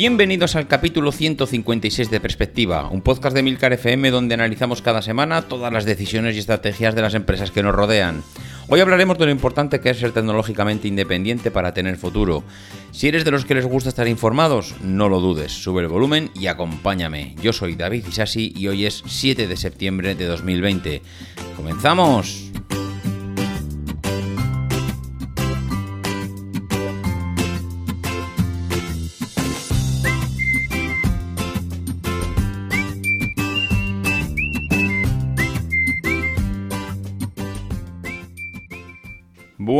Bienvenidos al capítulo 156 de Perspectiva, un podcast de Milcar FM donde analizamos cada semana todas las decisiones y estrategias de las empresas que nos rodean. Hoy hablaremos de lo importante que es ser tecnológicamente independiente para tener futuro. Si eres de los que les gusta estar informados, no lo dudes, sube el volumen y acompáñame. Yo soy David Isasi y hoy es 7 de septiembre de 2020. ¡Comenzamos!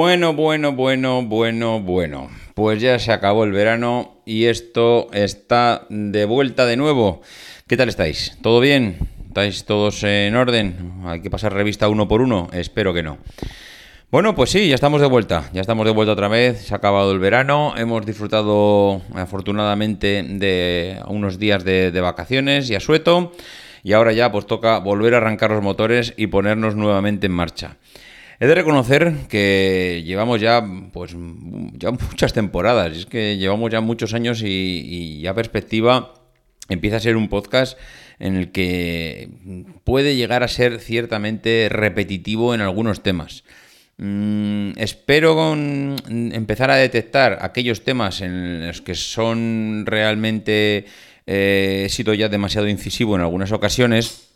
Bueno, bueno, bueno, bueno, bueno. Pues ya se acabó el verano y esto está de vuelta de nuevo. ¿Qué tal estáis? ¿Todo bien? ¿Estáis todos en orden? ¿Hay que pasar revista uno por uno? Espero que no. Bueno, pues sí, ya estamos de vuelta. Ya estamos de vuelta otra vez. Se ha acabado el verano. Hemos disfrutado afortunadamente de unos días de, vacaciones y asueto. Y ahora ya pues toca volver a arrancar los motores y ponernos nuevamente en marcha. He de reconocer que llevamos ya, pues, ya muchas temporadas. Es que llevamos ya muchos años y, ya perspectiva empieza a ser un podcast en el que puede llegar a ser ciertamente repetitivo en algunos temas. Mm, espero empezar a detectar aquellos temas en los que son realmente eh, he sido ya demasiado incisivo en algunas ocasiones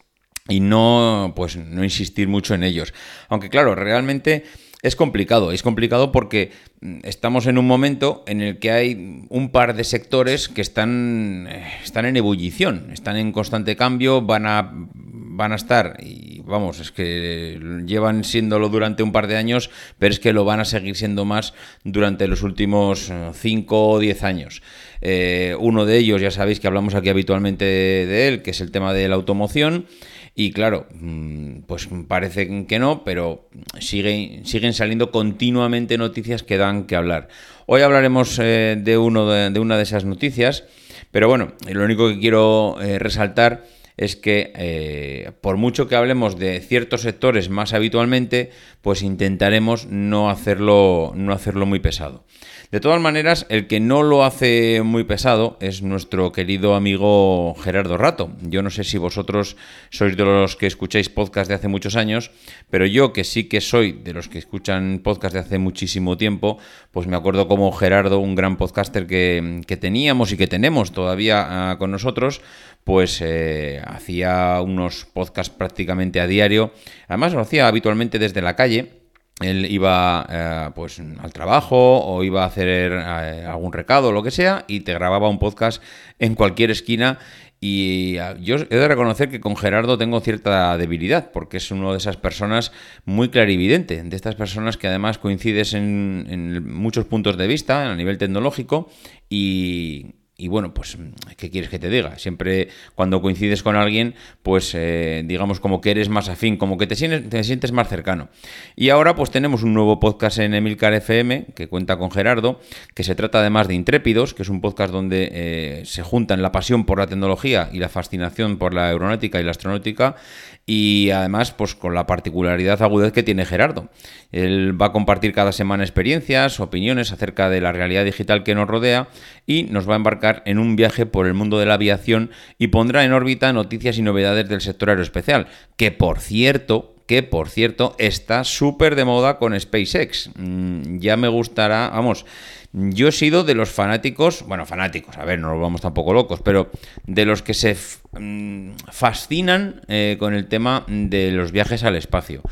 y no, pues, no insistir mucho en ellos. Aunque claro, realmente es complicado. Es complicado porque mm, estamos en un momento en el que hay un par de sectores que están, eh, están en ebullición, están en constante cambio, van a, van a estar, y vamos, es que llevan siéndolo durante un par de años, pero es que lo van a seguir siendo más durante los últimos 5 eh, o 10 años. Eh, uno de ellos, ya sabéis que hablamos aquí habitualmente de él, que es el tema de la automoción. Y claro, mm, pues parece que no, pero siguen, siguen saliendo continuamente noticias que dan que hablar. Hoy hablaremos eh, de, uno de, una de esas noticias, pero bueno, lo único que quiero eh, resaltar es que eh, por mucho que hablemos de ciertos sectores más habitualmente, pues intentaremos no hacerlo, no hacerlo muy pesado. De todas maneras, el que no lo hace muy pesado es nuestro querido amigo Gerardo Rato. Yo no sé si vosotros sois de los que escucháis podcast de hace muchos años, pero yo que sí que soy de los que escuchan podcast de hace muchísimo tiempo, pues me acuerdo como Gerardo, un gran podcaster que, teníamos y que tenemos todavía ah, con nosotros, pues eh, hacía unos podcasts prácticamente a diario. Además lo hacía habitualmente desde la calle él iba eh, pues al trabajo o iba a hacer eh, algún recado o lo que sea y te grababa un podcast en cualquier esquina. Y eh, yo he de reconocer que con Gerardo tengo cierta debilidad, porque es uno de esas personas muy clarividente, de estas personas que además coincides en, en muchos puntos de vista a nivel tecnológico y, y bueno, pues, ¿qué quieres que te diga? Siempre cuando coincides con alguien, pues eh, digamos como que eres más afín, como que te sientes, te sientes más cercano. Y ahora pues tenemos un nuevo podcast en Emilcar FM que cuenta con Gerardo, que se trata además de Intrépidos, que es un podcast donde eh, se juntan la pasión por la tecnología y la fascinación por la aeronáutica y la astronáutica y además pues con la particularidad agudez que tiene Gerardo. Él va a compartir cada semana experiencias, opiniones acerca de la realidad digital que nos rodea y nos va a embarcar en un viaje por el mundo de la aviación y pondrá en órbita noticias y novedades del sector aeroespacial, que por cierto, que por cierto está súper de moda con SpaceX. Mm, ya me gustará, vamos, yo he sido de los fanáticos, bueno, fanáticos, a ver, no nos vamos tampoco locos, pero de los que se mm, fascinan eh, con el tema de los viajes al espacio.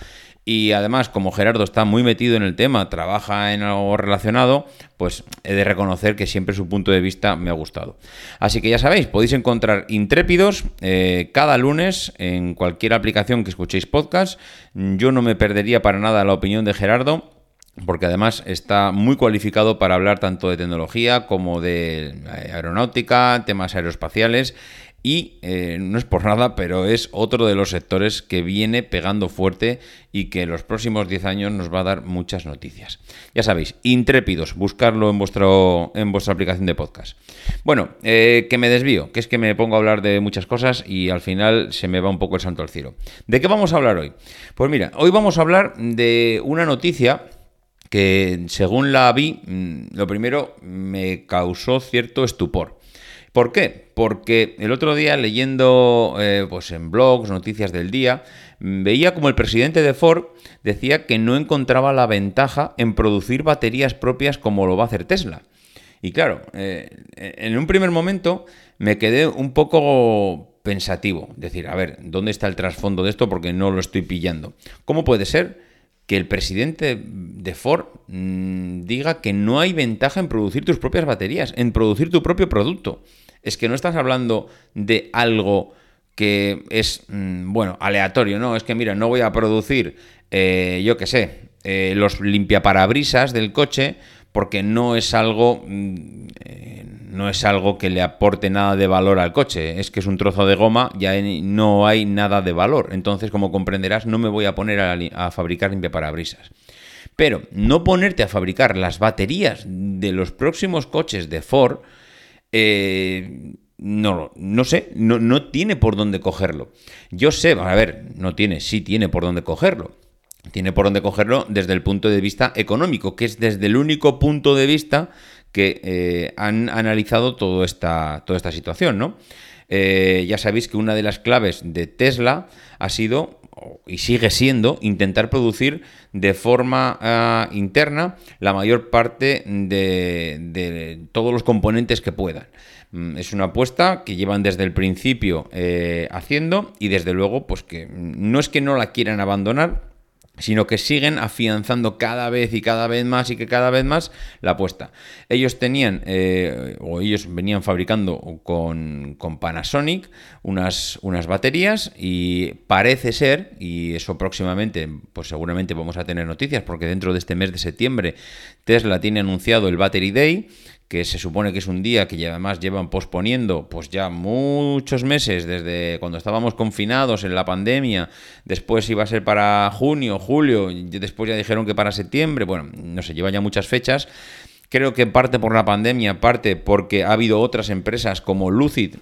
Y además como Gerardo está muy metido en el tema, trabaja en algo relacionado, pues he de reconocer que siempre su punto de vista me ha gustado. Así que ya sabéis, podéis encontrar Intrépidos eh, cada lunes en cualquier aplicación que escuchéis podcast. Yo no me perdería para nada la opinión de Gerardo porque además está muy cualificado para hablar tanto de tecnología como de aeronáutica, temas aeroespaciales y eh, no es por nada, pero es otro de los sectores que viene pegando fuerte y que en los próximos 10 años nos va a dar muchas noticias. Ya sabéis, intrépidos, buscarlo en, vuestro, en vuestra aplicación de podcast. Bueno, eh, que me desvío, que es que me pongo a hablar de muchas cosas y al final se me va un poco el santo al cielo. ¿De qué vamos a hablar hoy? Pues mira, hoy vamos a hablar de una noticia que según la vi, mm, lo primero me causó cierto estupor. ¿Por qué? Porque el otro día leyendo eh, pues en blogs, noticias del día, veía como el presidente de Ford decía que no encontraba la ventaja en producir baterías propias como lo va a hacer Tesla. Y claro, eh, en un primer momento me quedé un poco pensativo, decir, a ver, ¿dónde está el trasfondo de esto? Porque no lo estoy pillando. ¿Cómo puede ser que el presidente de Ford mm, diga que no hay ventaja en producir tus propias baterías, en producir tu propio producto? es que no estás hablando de algo que es, mm, bueno, aleatorio, ¿no? Es que, mira, no voy a producir, eh, yo qué sé, eh, los limpiaparabrisas del coche porque no es algo... Mm, eh, no es algo que le aporte nada de valor al coche, es que es un trozo de goma, ya no hay nada de valor. Entonces, como comprenderás, no me voy a poner a, a fabricar limpiaparabrisas. Pero no ponerte a fabricar las baterías de los próximos coches de Ford, eh, no, no sé, no, no tiene por dónde cogerlo. Yo sé, a ver, no tiene, sí tiene por dónde cogerlo. Tiene por dónde cogerlo desde el punto de vista económico, que es desde el único punto de vista que eh, han analizado toda esta, toda esta situación, ¿no? Eh, ya sabéis que una de las claves de Tesla ha sido y sigue siendo intentar producir de forma ah, interna la mayor parte de, todos los componentes que puedan. Mm, es una apuesta que llevan desde el principio eh, haciendo y desde luego pues que no es que no la quieran abandonar, sino que siguen afianzando cada vez y cada vez más y que cada vez más la apuesta. Ellos tenían, eh, o ellos venían fabricando con, Panasonic unas, unas, baterías y parece ser, y eso próximamente, pues seguramente vamos a tener noticias, porque dentro de este mes de septiembre Tesla tiene anunciado el Battery Day, que se supone que es un día que además llevan posponiendo pues ya muchos meses desde cuando estábamos confinados en la pandemia, después iba a ser para junio, julio, después ya dijeron que para septiembre, bueno, no sé, lleva ya muchas fechas. Creo que parte por la pandemia, parte porque ha habido otras empresas como Lucid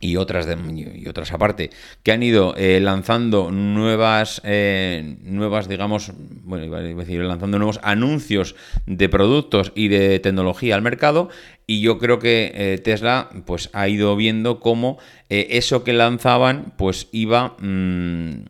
y otras de, y otras aparte que han ido eh, lanzando nuevas eh, nuevas digamos bueno decir lanzando nuevos anuncios de productos y de tecnología al mercado y yo creo que eh, Tesla pues ha ido viendo cómo eso que lanzaban pues iba mm,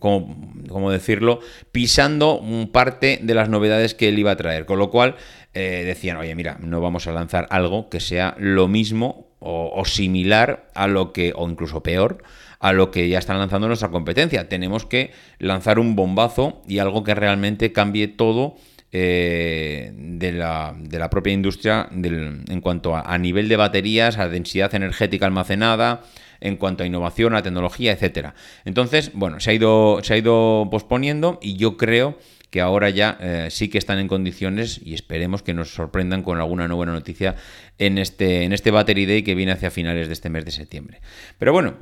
como, decirlo pisando parte de las novedades que él iba a traer. Con lo cual decían oye mira no vamos a lanzar algo que sea lo mismo o, similar a lo que, o incluso peor, a lo que ya están lanzando nuestra competencia. Tenemos que lanzar un bombazo y algo que realmente cambie todo eh, de, la, de, la, propia industria en cuanto a, nivel de baterías, a densidad energética almacenada, en cuanto a innovación, a tecnología, etcétera. Entonces, bueno, se ha ido, se ha ido posponiendo y yo creo que ahora ya eh, sí que están en condiciones y esperemos que nos sorprendan con alguna nueva noticia en este, en este Battery Day que viene hacia finales de este mes de septiembre. Pero bueno,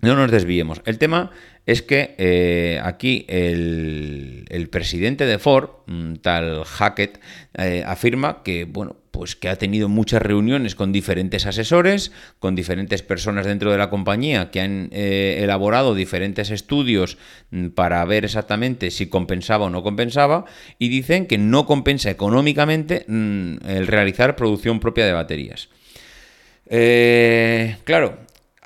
no nos desviemos. El tema es que eh, aquí el, presidente de Ford, tal Hackett, eh, afirma que, bueno, pues que ha tenido muchas reuniones con diferentes asesores, con diferentes personas dentro de la compañía que han eh, elaborado diferentes estudios mm, para ver exactamente si compensaba o no compensaba y dicen que no compensa económicamente mm, el realizar producción propia de baterías. claro,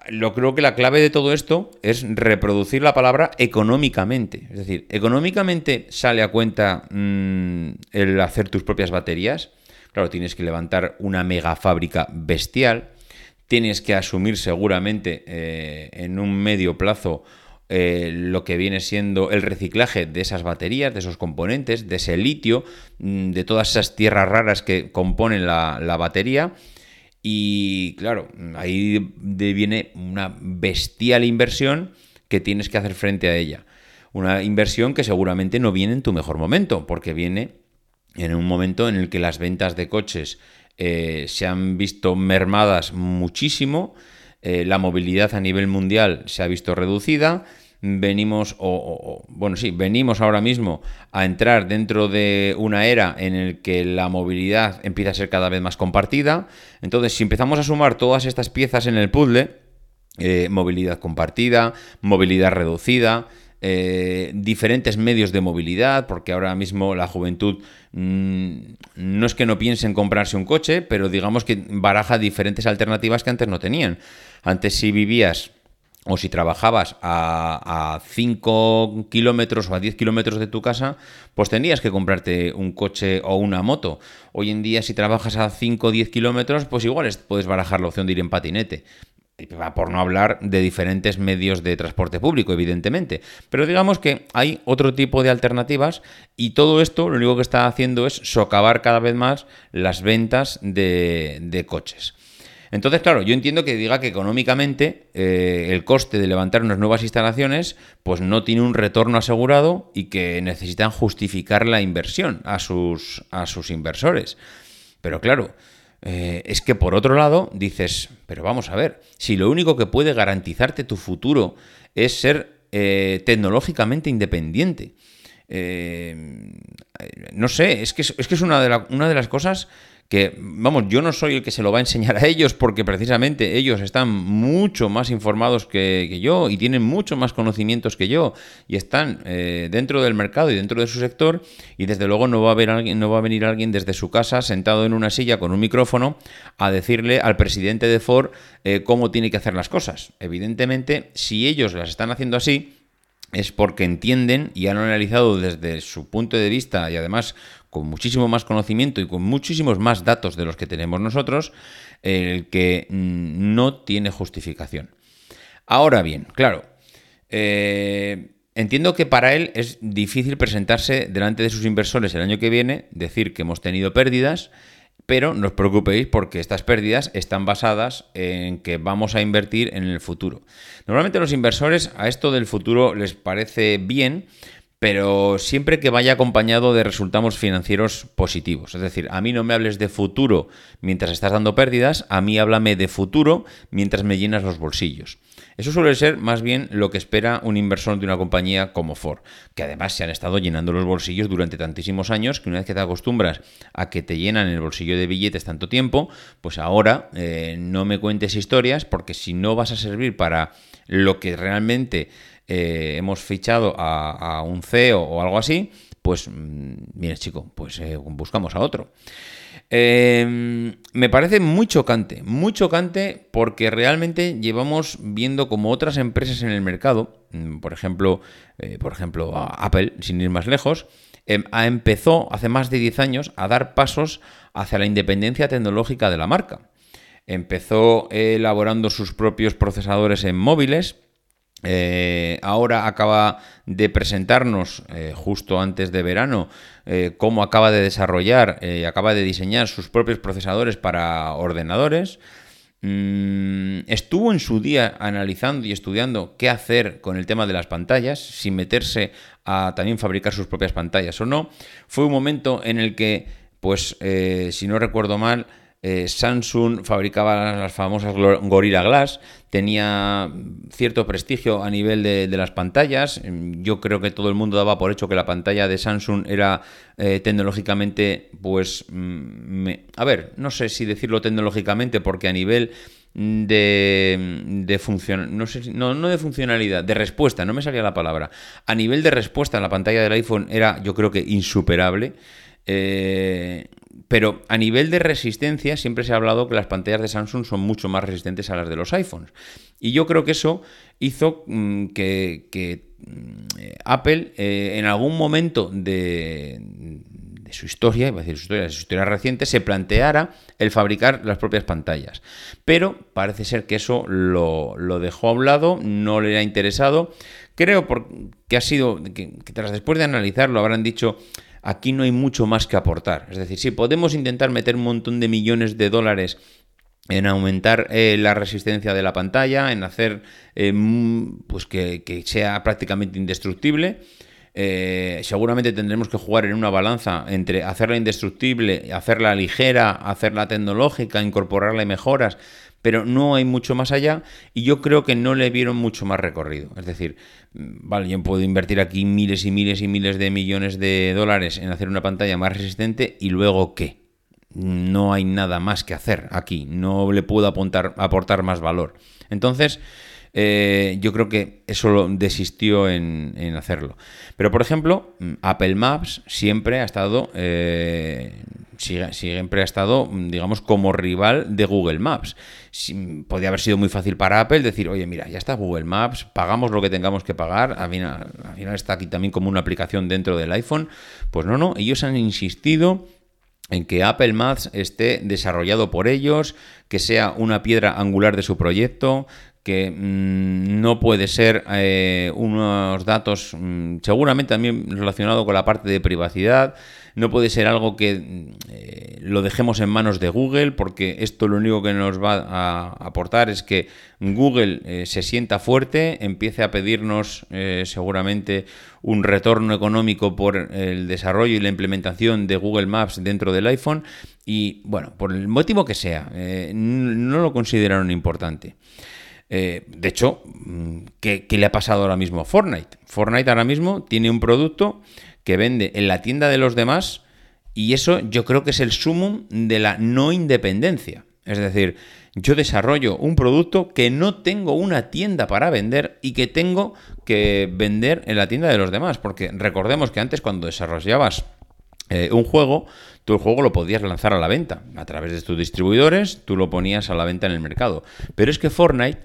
lo creo que la clave de todo esto es reproducir la palabra económicamente. Es decir, económicamente sale a cuenta mm, el hacer tus propias baterías. Claro, tienes que levantar una mega fábrica bestial. Tienes que asumir seguramente eh, en un medio plazo eh, lo que viene siendo el reciclaje de esas baterías, de esos componentes, de ese litio, mm, de todas esas tierras raras que componen la, la batería. Y claro, ahí viene una bestial inversión que tienes que hacer frente a ella. Una inversión que seguramente no viene en tu mejor momento, porque viene en un momento en el que las ventas de coches eh, se han visto mermadas muchísimo, eh, la movilidad a nivel mundial se ha visto reducida, venimos, o, bueno, sí, venimos ahora mismo a entrar dentro de una era en el que la movilidad empieza a ser cada vez más compartida. Entonces, si empezamos a sumar todas estas piezas en el puzzle, eh, movilidad compartida, movilidad reducida, eh, diferentes medios de movilidad, porque ahora mismo la juventud mm, no es que no piense en comprarse un coche, pero digamos que baraja diferentes alternativas que antes no tenían. Antes si vivías o si trabajabas a, 5 kilómetros o a 10 kilómetros de tu casa, pues tenías que comprarte un coche o una moto. Hoy en día, si trabajas a 5 o 10 kilómetros, pues igual puedes barajar la opción de ir en patinete. Por no hablar de diferentes medios de transporte público, evidentemente. Pero digamos que hay otro tipo de alternativas y todo esto lo único que está haciendo es socavar cada vez más las ventas de, coches. Entonces, claro, yo entiendo que diga que económicamente eh, el coste de levantar unas nuevas instalaciones pues no tiene un retorno asegurado y que necesitan justificar la inversión a sus, a sus inversores. Pero claro, eh, es que por otro lado dices, pero vamos a ver, si lo único que puede garantizarte tu futuro es ser eh, tecnológicamente independiente. Eh, no sé, es que es, que es una, de una de las cosas que, vamos, yo no soy el que se lo va a enseñar a ellos porque precisamente ellos están mucho más informados que, yo y tienen mucho más conocimientos que yo y están eh, dentro del mercado y dentro de su sector y desde luego no va, a haber alguien, no va a venir alguien desde su casa sentado en una silla con un micrófono a decirle al presidente de Ford eh, cómo tiene que hacer las cosas. Evidentemente, si ellos las están haciendo así, es porque entienden y han analizado desde su punto de vista y además con muchísimo más conocimiento y con muchísimos más datos de los que tenemos nosotros, el que mm, no tiene justificación. Ahora bien, claro, eh, entiendo que para él es difícil presentarse delante de sus inversores el año que viene, decir que hemos tenido pérdidas, pero no os preocupéis porque estas pérdidas están basadas en que vamos a invertir en el futuro. Normalmente los inversores a esto del futuro les parece bien pero siempre que vaya acompañado de resultados financieros positivos. Es decir, a mí no me hables de futuro mientras estás dando pérdidas, a mí háblame de futuro mientras me llenas los bolsillos. Eso suele ser más bien lo que espera un inversor de una compañía como Ford, que además se han estado llenando los bolsillos durante tantísimos años que una vez que te acostumbras a que te llenan el bolsillo de billetes tanto tiempo, pues ahora eh, no me cuentes historias porque si no vas a servir para lo que realmente eh, hemos fichado a, un CEO o algo así, pues mm, mire chico, pues eh, buscamos a otro. Em, me parece muy chocante, muy chocante porque realmente llevamos viendo como otras empresas en el mercado, mm, por ejemplo, eh, por ejemplo Apple, sin ir más lejos, em, empezó hace más de 10 años a dar pasos hacia la independencia tecnológica de la marca. Empezó elaborando sus propios procesadores en móviles, eh, ahora acaba de presentarnos, eh, justo antes de verano, eh, cómo acaba de desarrollar acaba de diseñar sus propios procesadores para ordenadores. Mm, estuvo en su día analizando y estudiando qué hacer con el tema de las pantallas, sin meterse a también fabricar sus propias pantallas o no. Fue un momento en el que, pues, si no recuerdo mal, eh, Samsung fabricaba las famosas Gorilla Glass, tenía cierto prestigio a nivel de, las pantallas. Yo creo que todo el mundo daba por hecho que la pantalla de Samsung era eh, tecnológicamente, pues, mm, a ver, no sé si decirlo tecnológicamente, porque a nivel de, de función, no, sé, no, no de funcionalidad, de respuesta, no me salía la palabra. A nivel de respuesta, la pantalla del iPhone era, yo creo que insuperable. Eh, pero a nivel de resistencia siempre se ha hablado que las pantallas de Samsung son mucho más resistentes a las de los iPhones. Y yo creo que eso hizo mm, que, mm, Apple eh, en algún momento de, su historia, iba a decir su historia, de su historia reciente, se planteara el fabricar las propias pantallas. Pero parece ser que eso lo, dejó a un lado, no le ha interesado. Creo que ha sido, que, tras después de analizarlo habrán dicho, aquí no hay mucho más que aportar. Es decir, si podemos intentar meter un montón de millones de dólares en aumentar eh, la resistencia de la pantalla, en hacer eh, pues que, que, sea prácticamente indestructible. Eh, seguramente tendremos que jugar en una balanza entre hacerla indestructible, hacerla ligera, hacerla tecnológica, incorporarle mejoras, pero no hay mucho más allá y yo creo que no le vieron mucho más recorrido. Es decir, mm, vale, yo puedo invertir aquí miles y miles y miles de millones de dólares en hacer una pantalla más resistente y luego qué. No hay nada más que hacer aquí, no le puedo apuntar, aportar más valor. Entonces, eh, yo creo que eso desistió en, hacerlo. Pero, por ejemplo, mm, Apple Maps siempre ha estado, eh, siempre ha estado, mm, digamos, como rival de Google Maps. podría haber sido muy fácil para Apple decir, oye, mira, ya está Google Maps, pagamos lo que tengamos que pagar, al final está aquí también como una aplicación dentro del iPhone. Pues no, no, ellos han insistido en que Apple Maps esté desarrollado por ellos, que sea una piedra angular de su proyecto, que mm, no puede ser eh, unos datos mm, seguramente también relacionado con la parte de privacidad, no puede ser algo que mm, eh, lo dejemos en manos de Google, porque esto lo único que nos va a aportar es que Google eh, se sienta fuerte, empiece a pedirnos seguramente un retorno económico por el desarrollo y la implementación de Google Maps dentro del iPhone y bueno, por el motivo que sea, no lo consideraron importante. Eh, de hecho, mm, ¿qué, le ha pasado ahora mismo a Fortnite? Fortnite ahora mismo tiene un producto que vende en la tienda de los demás y eso yo creo que es el sumum de la no independencia. Es decir, yo desarrollo un producto que no tengo una tienda para vender y que tengo que vender en la tienda de los demás. Porque recordemos que antes cuando desarrollabas eh, un juego, tú el juego lo podías lanzar a la venta. A través de tus distribuidores, tú lo ponías a la venta en el mercado. Pero es que Fortnite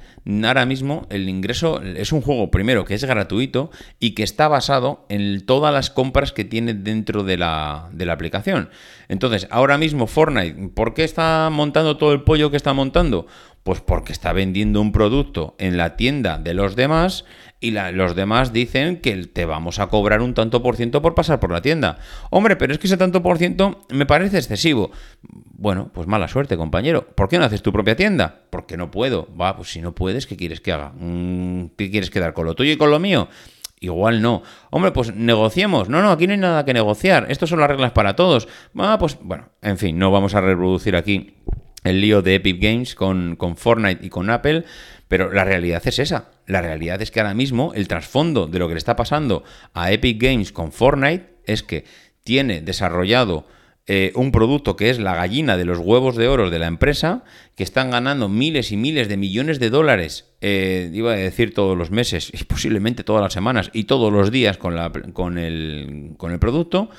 ahora mismo el ingreso es un juego primero que es gratuito y que está basado en todas las compras que tiene dentro de la, de la aplicación. Entonces, ahora mismo Fortnite, ¿por qué está montando todo el pollo que está montando? Pues porque está vendiendo un producto en la tienda de los demás y los demás dicen que te vamos a cobrar un tanto por ciento por pasar por la tienda. Hombre, pero es que ese tanto por ciento me parece excesivo. Bueno, pues mala suerte, compañero. ¿Por qué no haces tu propia tienda? Porque no puedo. Va, pues si no puedes, ¿qué quieres que haga? Mm, ¿Qué quieres quedar con lo tuyo y con lo mío? Igual no. Hombre, pues negociemos. No, no, aquí no hay nada que negociar. Estas son las reglas para todos. Ah, pues bueno, en fin, no vamos a reproducir aquí el lío de Epic Games con, con Fortnite y con Apple, pero la realidad es esa. La realidad es que ahora mismo el trasfondo de lo que le está pasando a Epic Games con Fortnite es que tiene desarrollado eh, un producto que es la gallina de los huevos de oro de la empresa, que están ganando miles y miles de millones de dólares, eh, iba a decir todos los meses, y posiblemente todas las semanas y todos los días con, la, con, el, con el producto,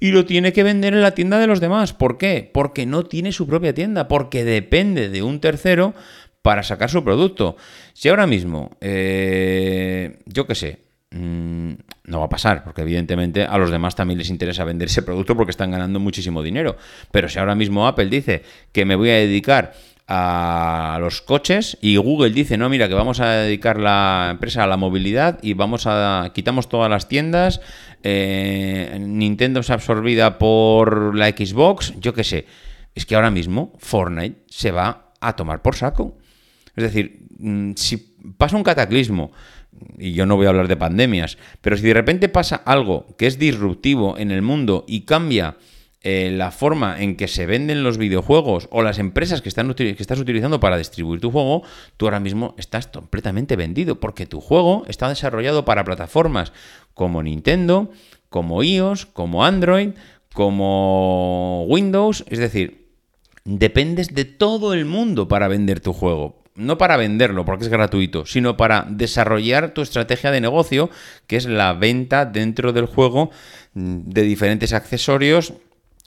y lo tiene que vender en la tienda de los demás. ¿Por qué? Porque no tiene su propia tienda, porque depende de un tercero para sacar su producto. Si ahora mismo, eh, yo qué sé, mm, no va a pasar, porque evidentemente a los demás también les interesa vender ese producto porque están ganando muchísimo dinero. Pero si ahora mismo Apple dice que me voy a dedicar a los coches y Google dice, no, mira, que vamos a dedicar la empresa a la movilidad y vamos a quitamos todas las tiendas, eh, Nintendo es absorbida por la Xbox, yo qué sé, es que ahora mismo Fortnite se va a tomar por saco. Es decir, mm, si pasa un cataclismo, y yo no voy a hablar de pandemias, pero si de repente pasa algo que es disruptivo en el mundo y cambia eh, la forma en que se venden los videojuegos o las empresas que, están, que estás utilizando para distribuir tu juego, tú ahora mismo estás completamente vendido porque tu juego está desarrollado para plataformas como Nintendo, como iOS, como Android, como Windows, es decir, dependes de todo el mundo para vender tu juego no para venderlo porque es gratuito, sino para desarrollar tu estrategia de negocio, que es la venta dentro del juego mm, de diferentes accesorios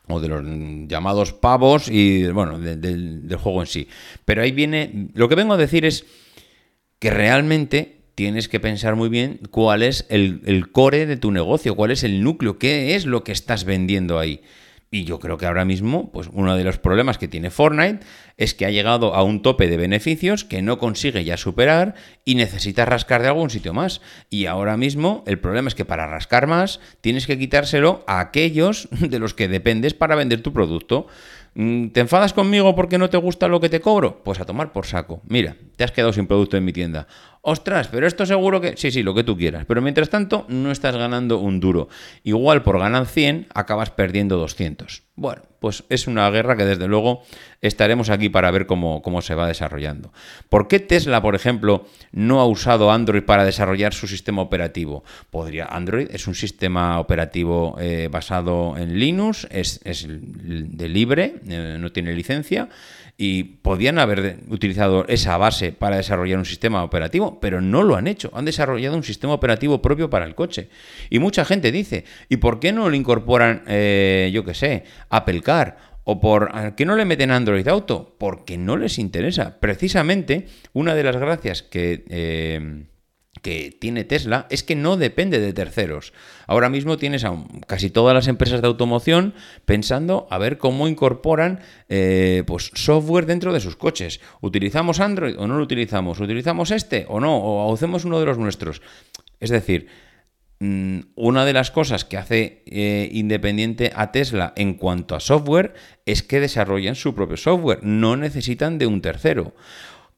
o de los llamados pavos y bueno, del juego en sí. Pero ahí viene, lo que vengo a decir es que realmente tienes que pensar muy bien cuál es el, el core de tu negocio, cuál es el núcleo, qué es lo que estás vendiendo ahí. Y yo creo que ahora mismo, pues uno de los problemas que tiene Fortnite es que ha llegado a un tope de beneficios que no consigue ya superar y necesita rascar de algún sitio más. Y ahora mismo el problema es que para rascar más tienes que quitárselo a aquellos de los que dependes para vender tu producto. Mm, ¿Te enfadas conmigo porque no te gusta lo que te cobro? Pues a tomar por saco. Mira, te has quedado sin producto en mi tienda. Ostras, pero esto seguro que... Sí, sí, lo que tú quieras. Pero mientras tanto, no estás ganando un duro. Igual por ganar 100, acabas perdiendo 200. Bueno, pues es una guerra que desde luego estaremos aquí para ver cómo, cómo, se va desarrollando. ¿Por qué Tesla, por ejemplo, no ha usado Android para desarrollar su sistema operativo? Podría, Android es un sistema operativo eh, basado en Linux, es, de libre, eh, no tiene licencia, y podían haber utilizado esa base para desarrollar un sistema operativo, pero no lo han hecho. Han desarrollado un sistema operativo propio para el coche. Y mucha gente dice, ¿y por qué no lo incorporan, eh, yo qué sé, Apple Car? ¿O por qué no le meten Android Auto? Porque no les interesa. Precisamente, una de las gracias que... Eh, que tiene Tesla es que no depende de terceros. Ahora mismo tienes a casi todas las empresas de automoción pensando a ver cómo incorporan eh, pues, software dentro de sus coches. ¿Utilizamos Android o no lo utilizamos? ¿Utilizamos este o no? ¿O hacemos uno de los nuestros? Es decir, mm, una de las cosas que hace eh, independiente a Tesla en cuanto a software es que desarrollan su propio software, no necesitan de un tercero.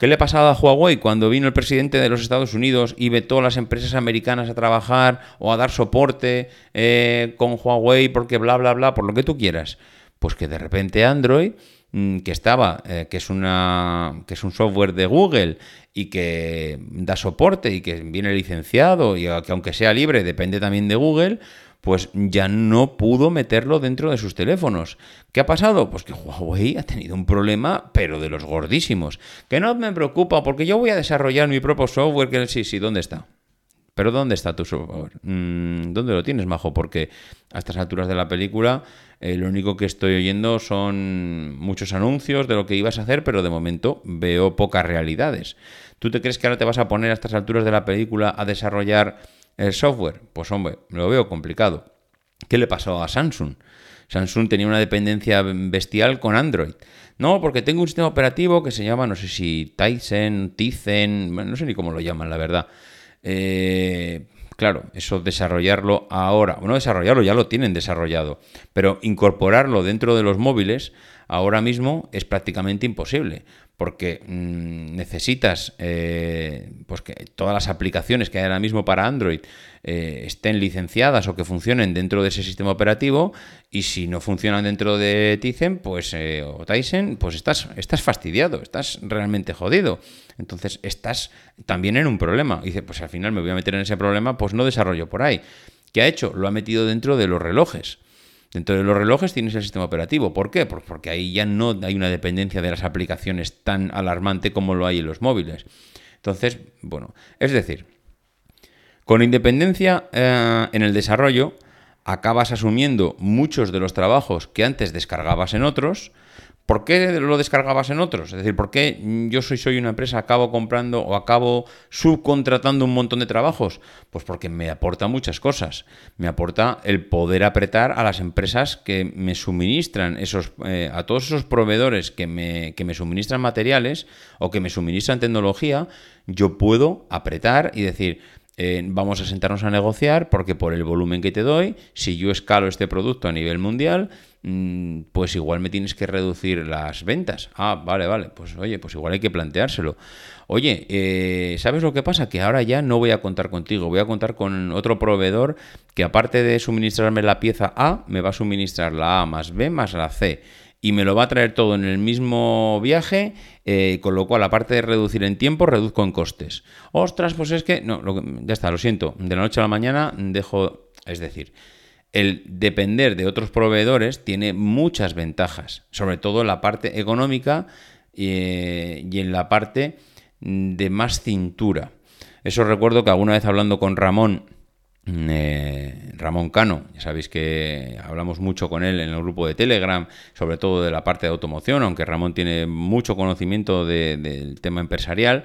¿Qué le pasaba a Huawei cuando vino el presidente de los Estados Unidos y vetó a las empresas americanas a trabajar o a dar soporte eh, con Huawei porque bla, bla, bla, por lo que tú quieras? Pues que de repente Android mm, que estaba, eh, que es una que es un software de Google y que da soporte y que viene licenciado y que aunque sea libre depende también de Google, pues ya no pudo meterlo dentro de sus teléfonos. ¿Qué ha pasado? Pues que Huawei ha tenido un problema, pero de los gordísimos. Que no me preocupa, porque yo voy a desarrollar mi propio software. Que sí, sí, ¿dónde está? Pero ¿dónde está tu software? Mm, ¿Dónde lo tienes, Majo? Porque a estas alturas de la película eh, lo único que estoy oyendo son muchos anuncios de lo que ibas a hacer, pero de momento veo pocas realidades. ¿Tú te crees que ahora te vas a poner a estas alturas de la película a desarrollar el software, pues hombre, lo veo complicado. ¿Qué le pasó a Samsung? Samsung tenía una dependencia bestial con Android. No, porque tengo un sistema operativo que se llama, no sé si Tizen, Tizen, no sé ni cómo lo llaman, la verdad. Eh, claro, eso desarrollarlo ahora, bueno, desarrollarlo ya lo tienen desarrollado, pero incorporarlo dentro de los móviles ahora mismo es prácticamente imposible porque mm, necesitas eh, pues que todas las aplicaciones que hay ahora mismo para Android eh, estén licenciadas o que funcionen dentro de ese sistema operativo y si no funcionan dentro de Tizen pues, eh, o Tyson, pues estás, estás fastidiado, estás realmente jodido. Entonces estás también en un problema. Y dice, pues al final me voy a meter en ese problema, pues no desarrollo por ahí. ¿Qué ha hecho? Lo ha metido dentro de los relojes. Dentro de los relojes tienes el sistema operativo. ¿Por qué? Pues porque ahí ya no hay una dependencia de las aplicaciones tan alarmante como lo hay en los móviles. Entonces, bueno, es decir, con independencia eh, en el desarrollo, acabas asumiendo muchos de los trabajos que antes descargabas en otros, ¿Por qué lo descargabas en otros? Es decir, ¿por qué yo soy, soy una empresa, acabo comprando o acabo subcontratando un montón de trabajos? Pues porque me aporta muchas cosas. Me aporta el poder apretar a las empresas que me suministran esos, eh, a todos esos proveedores que me, que me suministran materiales o que me suministran tecnología, yo puedo apretar y decir, vamos a sentarnos a negociar porque por el volumen que te doy, si yo escalo este producto a nivel mundial, mm, pues igual me tienes que reducir las ventas. Ah, vale, vale, pues oye, pues igual hay que planteárselo. Oye, eh, ¿sabes lo que pasa? Que ahora ya no voy a contar contigo, voy a contar con otro proveedor que aparte de suministrarme la pieza A, me va a suministrar la A más B más la C y me lo va a traer todo en el mismo viaje, eh, con lo cual, aparte de reducir en tiempo, reduzco en costes. Ostras, pues es que, no, ya está, lo siento, de la noche a la mañana dejo, es decir, el depender de otros proveedores tiene muchas ventajas, sobre todo en la parte económica eh, y en la parte de más cintura. Eso recuerdo que alguna vez hablando con Ramón, eh, Ramón Cano, ya sabéis que hablamos mucho con él en el grupo de Telegram, sobre todo de la parte de automoción, aunque Ramón tiene mucho conocimiento del tema empresarial.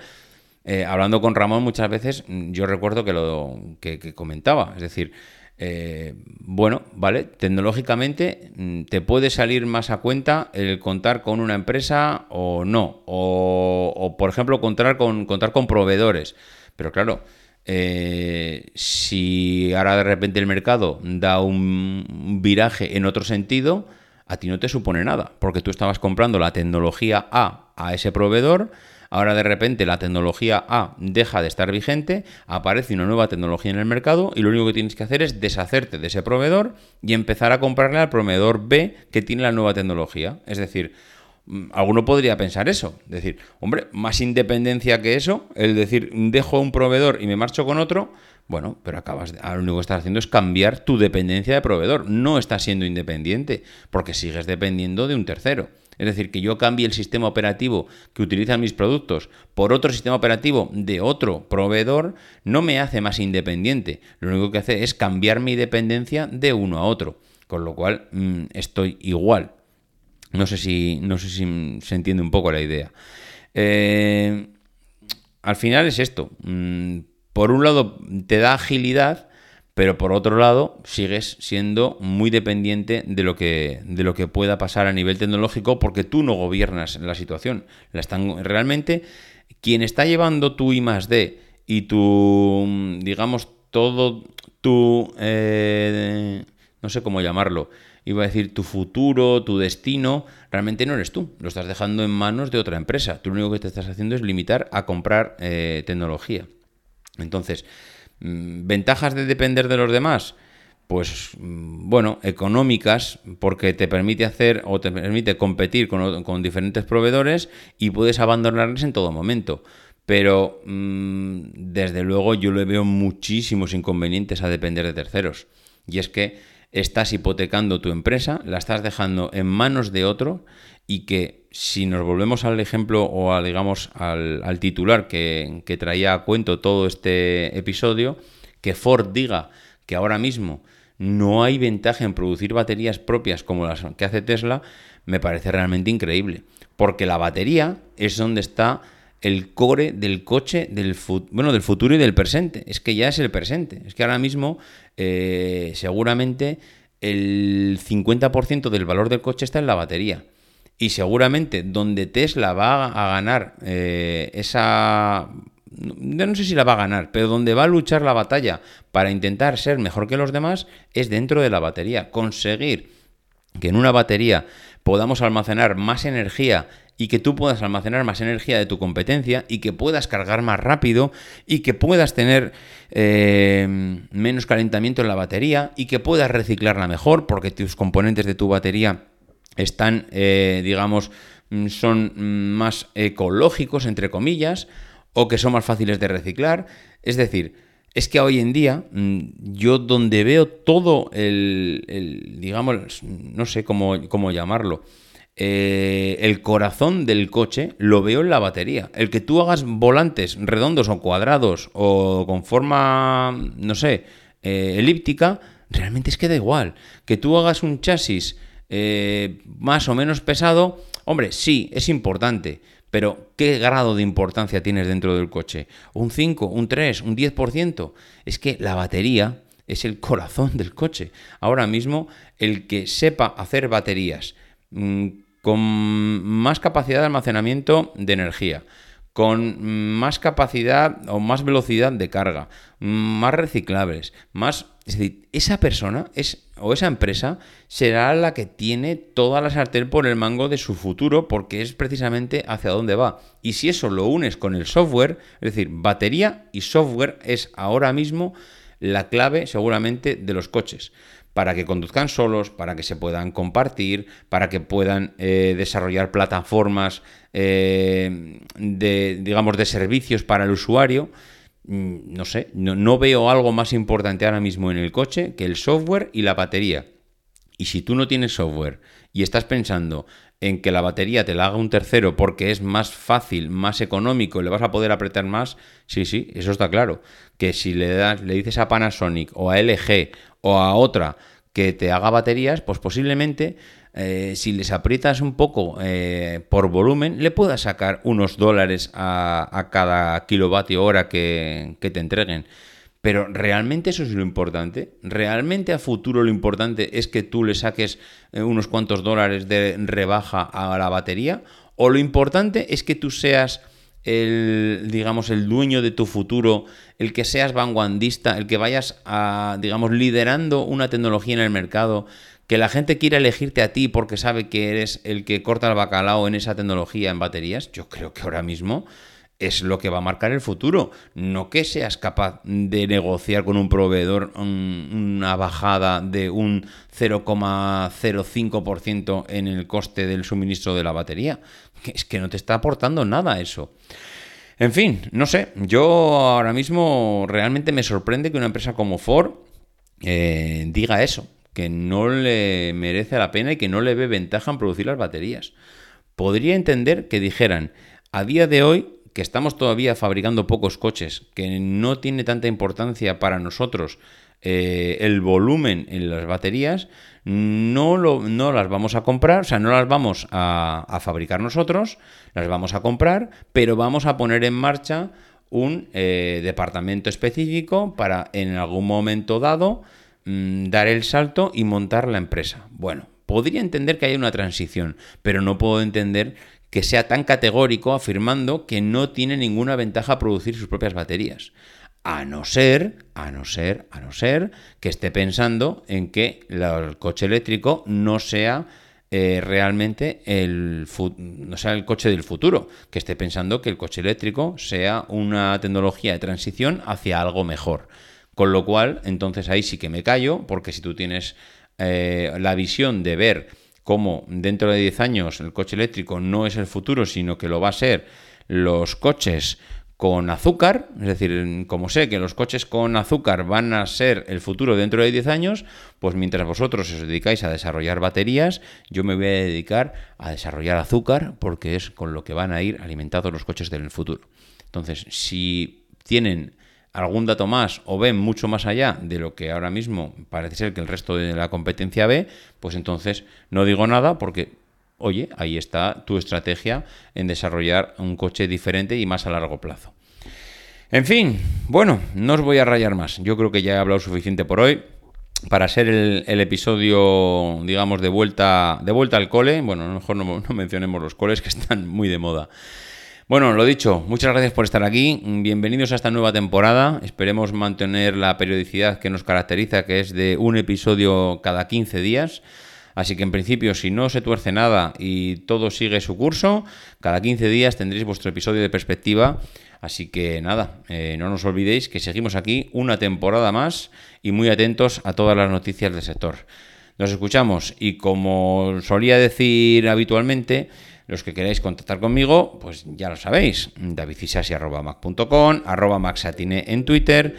Eh, hablando con Ramón muchas veces, yo recuerdo que lo que, comentaba, es decir, Eh, bueno, vale, tecnológicamente mm, te puede salir más a cuenta el contar con una empresa o no, o, por ejemplo contar con, contar con proveedores. Pero claro, eh, si ahora de repente el mercado da un viraje en otro sentido, a ti no te supone nada, porque tú estabas comprando la tecnología A a ese proveedor, Ahora de repente la tecnología A deja de estar vigente, aparece una nueva tecnología en el mercado y lo único que tienes que hacer es deshacerte de ese proveedor y empezar a comprarle al proveedor B que tiene la nueva tecnología. Es decir, alguno podría pensar eso, decir, hombre, más independencia que eso, el decir, dejo un proveedor y me marcho con otro, bueno, pero acabas de, lo único que estás haciendo es cambiar tu dependencia de proveedor, no estás siendo independiente, porque sigues dependiendo de un tercero. Es decir, que yo cambie el sistema operativo que utilizan mis productos por otro sistema operativo de otro proveedor no me hace más independiente. Lo único que hace es cambiar mi dependencia de uno a otro. Con lo cual mm, estoy igual. No sé si, no sé si se entiende un poco la idea. Eh, al final es esto. Mm, por un lado te da agilidad pero por otro lado sigues siendo muy dependiente de lo que de lo que pueda pasar a nivel tecnológico porque tú no gobiernas la situación la están realmente quien está llevando tu I más D y tu digamos todo tu eh, no sé cómo llamarlo iba a decir tu futuro tu destino realmente no eres tú lo estás dejando en manos de otra empresa tú lo único que te estás haciendo es limitar a comprar eh, tecnología entonces Mm, ¿Ventajas de depender de los demás? Pues mm, bueno, económicas, porque te permite hacer o te permite competir con, diferentes proveedores y puedes abandonarles en todo momento. Pero mm, desde luego yo le veo muchísimos inconvenientes a depender de terceros. Y es que estás hipotecando tu empresa, la estás dejando en manos de otro y que si nos volvemos al ejemplo o al, digamos, al, titular que, traía a cuento todo este episodio, que Ford diga que ahora mismo no hay ventaja en producir baterías propias como las que hace Tesla, me parece realmente increíble. Porque la batería es donde está el core del coche del, bueno, del futuro y del presente. Es que ya es el presente. Es que ahora mismo eh, seguramente el 50% del valor del coche está en la batería. Y seguramente donde Tesla va a ganar eh, esa... Yo no sé si la va a ganar, pero donde va a luchar la batalla para intentar ser mejor que los demás es dentro de la batería. Conseguir que en una batería podamos almacenar más energía y que tú puedas almacenar más energía de tu competencia y que puedas cargar más rápido y que puedas tener eh, menos calentamiento en la batería y que puedas reciclarla mejor porque tus componentes de tu batería están, eh, digamos, mm, son más ecológicos, entre comillas, o que son más fáciles de reciclar. Es decir, es que hoy en día mm, yo donde veo todo el, digamos, no sé cómo, cómo llamarlo, eh, el corazón del coche lo veo en la batería. El que tú hagas volantes redondos o cuadrados o con forma, no sé, eh, elíptica, realmente es que da igual. Que tú hagas un chasis eh, más o menos pesado, hombre, sí, es importante, pero ¿qué grado de importancia tienes dentro del coche? ¿Un 5, un 3, un 10%? Es que la batería es el corazón del coche. Ahora mismo, el que sepa hacer baterías mm, con más capacidad de almacenamiento de energía, con más capacidad o más velocidad de carga, más reciclables, más... Es decir, esa persona es, o esa empresa será la que tiene toda la sartén por el mango de su futuro porque es precisamente hacia dónde va. Y si eso lo unes con el software, es decir, batería y software es ahora mismo la clave seguramente de los coches para que conduzcan solos, para que se puedan compartir, para que puedan eh, desarrollar plataformas eh, de, digamos, de servicios para el usuario. Mm, no sé, no, veo algo más importante ahora mismo en el coche que el software y la batería. Y si tú no tienes software y estás pensando en que la batería te la haga un tercero porque es más fácil, más económico y le vas a poder apretar más, sí, sí, eso está claro. Que si le, das, le dices a Panasonic o a LG o a otra que te haga baterías, pues posiblemente eh, si les aprietas un poco eh, por volumen, le puedas sacar unos dólares a, cada kilovatio hora que, te entreguen. Pero ¿realmente eso es lo importante? ¿Realmente a futuro lo importante es que tú le saques eh, unos cuantos dólares de rebaja a la batería? ¿O lo importante es que tú seas el, digamos, el dueño de tu futuro, el que seas vanguardista, el que vayas a, digamos, liderando una tecnología en el mercado, que la gente quiera elegirte a ti porque sabe que eres el que corta el bacalao en esa tecnología en baterías, yo creo que ahora mismo es lo que va a marcar el futuro. No que seas capaz de negociar con un proveedor una bajada de un 0,05% en el coste del suministro de la batería. Es que no te está aportando nada eso. En fin, no sé, yo ahora mismo realmente me sorprende que una empresa como Ford eh, diga eso, que no le merece la pena y que no le ve ventaja en producir las baterías. Podría entender que dijeran, a día de hoy que estamos todavía fabricando pocos coches, que no tiene tanta importancia para nosotros eh, el volumen en las baterías, no, lo, las vamos a comprar, o sea, no las vamos a, fabricar nosotros, las vamos a comprar, pero vamos a poner en marcha un eh, departamento específico para en algún momento dado mm, dar el salto y montar la empresa. Bueno, podría entender que hay una transición, pero no puedo entender que sea tan categórico afirmando que no tiene ninguna ventaja producir sus propias baterías. A no ser, a no ser, a no ser que esté pensando en que el coche eléctrico no sea eh, realmente el, no sea el coche del futuro, que esté pensando que el coche eléctrico sea una tecnología de transición hacia algo mejor. Con lo cual, entonces ahí sí que me callo, porque si tú tienes eh, la visión de ver cómo dentro de 10 años el coche eléctrico no es el futuro, sino que lo va a ser los coches con azúcar, es decir, como sé que los coches con azúcar van a ser el futuro dentro de 10 años, pues mientras vosotros os dedicáis a desarrollar baterías, yo me voy a dedicar a desarrollar azúcar porque es con lo que van a ir alimentados los coches del futuro. Entonces, si tienen algún dato más o ven mucho más allá de lo que ahora mismo parece ser que el resto de la competencia ve, pues entonces no digo nada porque, oye, ahí está tu estrategia en desarrollar un coche diferente y más a largo plazo. En fin, bueno, no os voy a rayar más. Yo creo que ya he hablado suficiente por hoy. Para ser el, episodio, digamos, de vuelta, de vuelta al cole, bueno, a lo mejor no mencionemos los coles que están muy de moda. Bueno, lo dicho, muchas gracias por estar aquí. Bienvenidos a esta nueva temporada. Esperemos mantener la periodicidad que nos caracteriza, que es de un episodio cada 15 días. Así que en principio, si no se tuerce nada y todo sigue su curso, cada 15 días tendréis vuestro episodio de perspectiva. Así que nada, eh, no nos olvidéis que seguimos aquí una temporada más y muy atentos a todas las noticias del sector. Nos escuchamos y como solía decir habitualmente, los que queráis contactar conmigo, pues ya lo sabéis, davidcisasi.mac.com, arroba maxatine en Twitter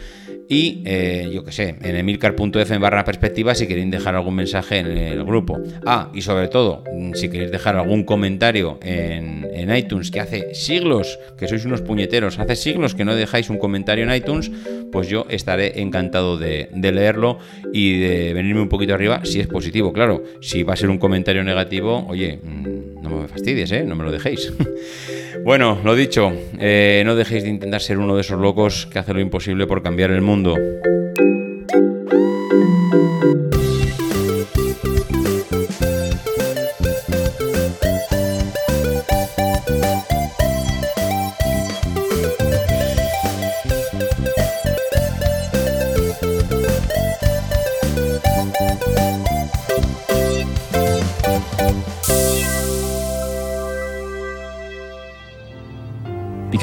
y eh, yo que sé, en emilcar.f barra perspectiva si queréis dejar algún mensaje en el grupo. Ah, y sobre todo, si queréis dejar algún comentario en, iTunes, que hace siglos que sois unos puñeteros, hace siglos que no dejáis un comentario en iTunes, pues yo estaré encantado de, de leerlo y de venirme un poquito arriba si es positivo. Claro, si va a ser un comentario negativo, oye, mm, no me fastidies, ¿eh? no me lo dejéis. bueno, lo dicho, eh, no dejéis de intentar ser uno de esos locos que hace lo imposible por cambiar el mundo.